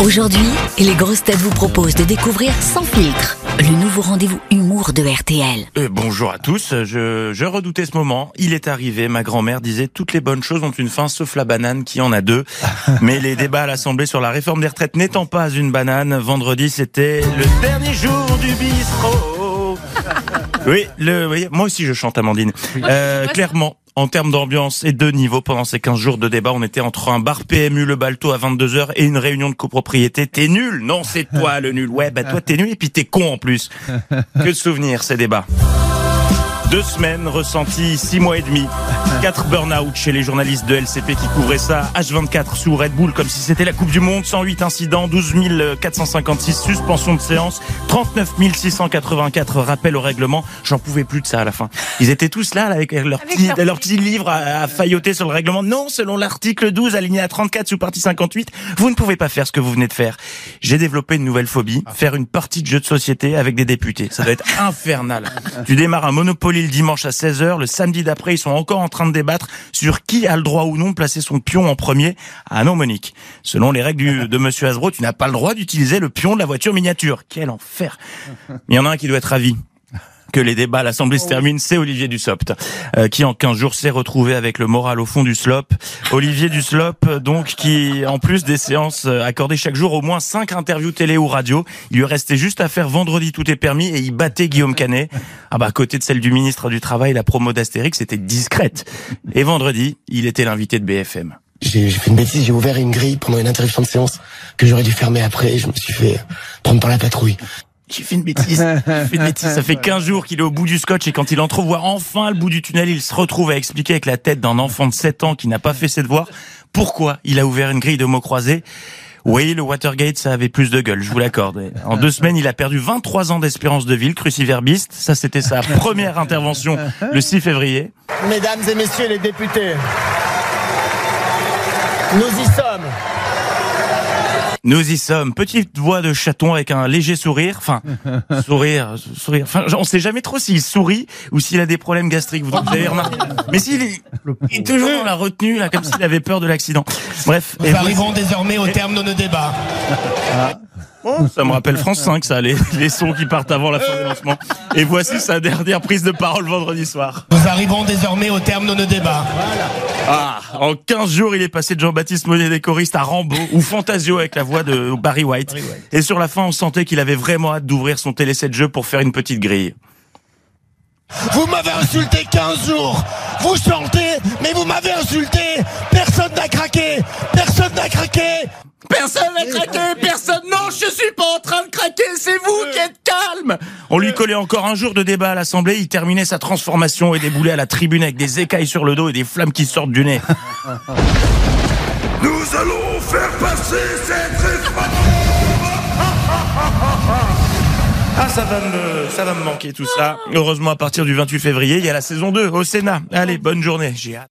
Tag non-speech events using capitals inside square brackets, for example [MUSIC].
Aujourd'hui, les grosses têtes vous proposent de découvrir Sans filtre, le nouveau rendez-vous humour de RTL. Euh, bonjour à tous, je, je redoutais ce moment. Il est arrivé, ma grand-mère disait toutes les bonnes choses ont une fin sauf la banane qui en a deux. [LAUGHS] Mais les débats à l'Assemblée sur la réforme des retraites n'étant pas une banane, vendredi c'était le dernier jour du bistrot. [LAUGHS] Oui, le, oui, moi aussi je chante Amandine. Euh, clairement, en termes d'ambiance et de niveau, pendant ces 15 jours de débat, on était entre un bar PMU Le Balto à 22h et une réunion de copropriété. T'es nul Non, c'est toi le nul. Ouais, bah toi t'es nul et puis t'es con en plus. Que de souvenirs ces débats. Deux semaines ressenties, six mois et demi. [LAUGHS] Quatre burn-out chez les journalistes de LCP qui couvraient ça. H24 sous Red Bull comme si c'était la Coupe du Monde. 108 incidents, 12 456 suspensions de séance, 39 684 rappels au règlement. J'en pouvais plus de ça à la fin. Ils étaient tous là, là avec leur petit, leur petit livre à, à failloter sur le règlement. Non, selon l'article 12 aligné à 34 sous partie 58, vous ne pouvez pas faire ce que vous venez de faire. J'ai développé une nouvelle phobie, faire une partie de jeu de société avec des députés. Ça doit être [LAUGHS] infernal. Tu démarres un Monopoly le dimanche à 16h, le samedi d'après, ils sont encore en train de débattre sur qui a le droit ou non de placer son pion en premier. Ah non, Monique. Selon les règles du- [LAUGHS] de Monsieur Hasbro, tu n'as pas le droit d'utiliser le pion de la voiture miniature. Quel enfer. Il y en a un qui doit être ravi que les débats à l'Assemblée se terminent, c'est Olivier Dussopt, euh, qui en 15 jours s'est retrouvé avec le moral au fond du slop. Olivier Dussopt, donc, qui, en plus des séances euh, accordées chaque jour, au moins 5 interviews télé ou radio, il lui restait juste à faire vendredi tout est permis et il battait Guillaume Canet. Ah bah, à côté de celle du ministre du Travail, la promo d'Astérix était discrète. Et vendredi, il était l'invité de BFM. J'ai j'ai fait une bêtise, j'ai ouvert une grille pendant une interruption de séance que j'aurais dû fermer après. Je me suis fait prendre par la patrouille. J'ai fait une bêtise. [LAUGHS] J'ai fait une bêtise. Ça fait 15 jours qu'il est au bout du scotch et quand il entrevoit enfin le bout du tunnel, il se retrouve à expliquer avec la tête d'un enfant de 7 ans qui n'a pas fait ses devoirs pourquoi il a ouvert une grille de mots croisés. Oui, le Watergate, ça avait plus de gueule, je vous l'accorde. En deux semaines, il a perdu 23 ans d'espérance de vie, le cruciverbiste. Ça, c'était sa [LAUGHS] première intervention le 6 février. Mesdames et messieurs les députés, nous y sommes. Nous y sommes. Petite voix de chaton avec un léger sourire. Enfin, [LAUGHS] sourire, sourire. Enfin, on sait jamais trop s'il sourit ou s'il a des problèmes gastriques. Vous avez remarqué. Mais s'il est, il est toujours dans la retenue, là, comme s'il avait peur de l'accident. Bref. Et Nous arrivons désormais au terme de nos débats. Oh, ça me rappelle France 5, ça, les, les sons qui partent avant la fin des lancements. Et voici sa dernière prise de parole vendredi soir. Nous arrivons désormais au terme de nos débats. Ah, en 15 jours, il est passé de Jean-Baptiste Monet des choristes à Rambo ou Fantasio avec la voix de Barry White. Et sur la fin, on sentait qu'il avait vraiment hâte d'ouvrir son téléset de jeu pour faire une petite grille. Vous m'avez insulté 15 jours. Vous chantez, mais vous m'avez insulté. Personne n'a craqué. Personne n'a craqué. Personne n'a craqué, personne. Non, je suis pas en train de craquer, c'est vous qui êtes calme. On lui collait encore un jour de débat à l'Assemblée, il terminait sa transformation et déboulait à la tribune avec des écailles sur le dos et des flammes qui sortent du nez. Nous allons faire passer cette réforme Ah, ça va me, ça va me manquer tout ça. Heureusement, à partir du 28 février, il y a la saison 2 au Sénat. Allez, bonne journée, j'ai hâte.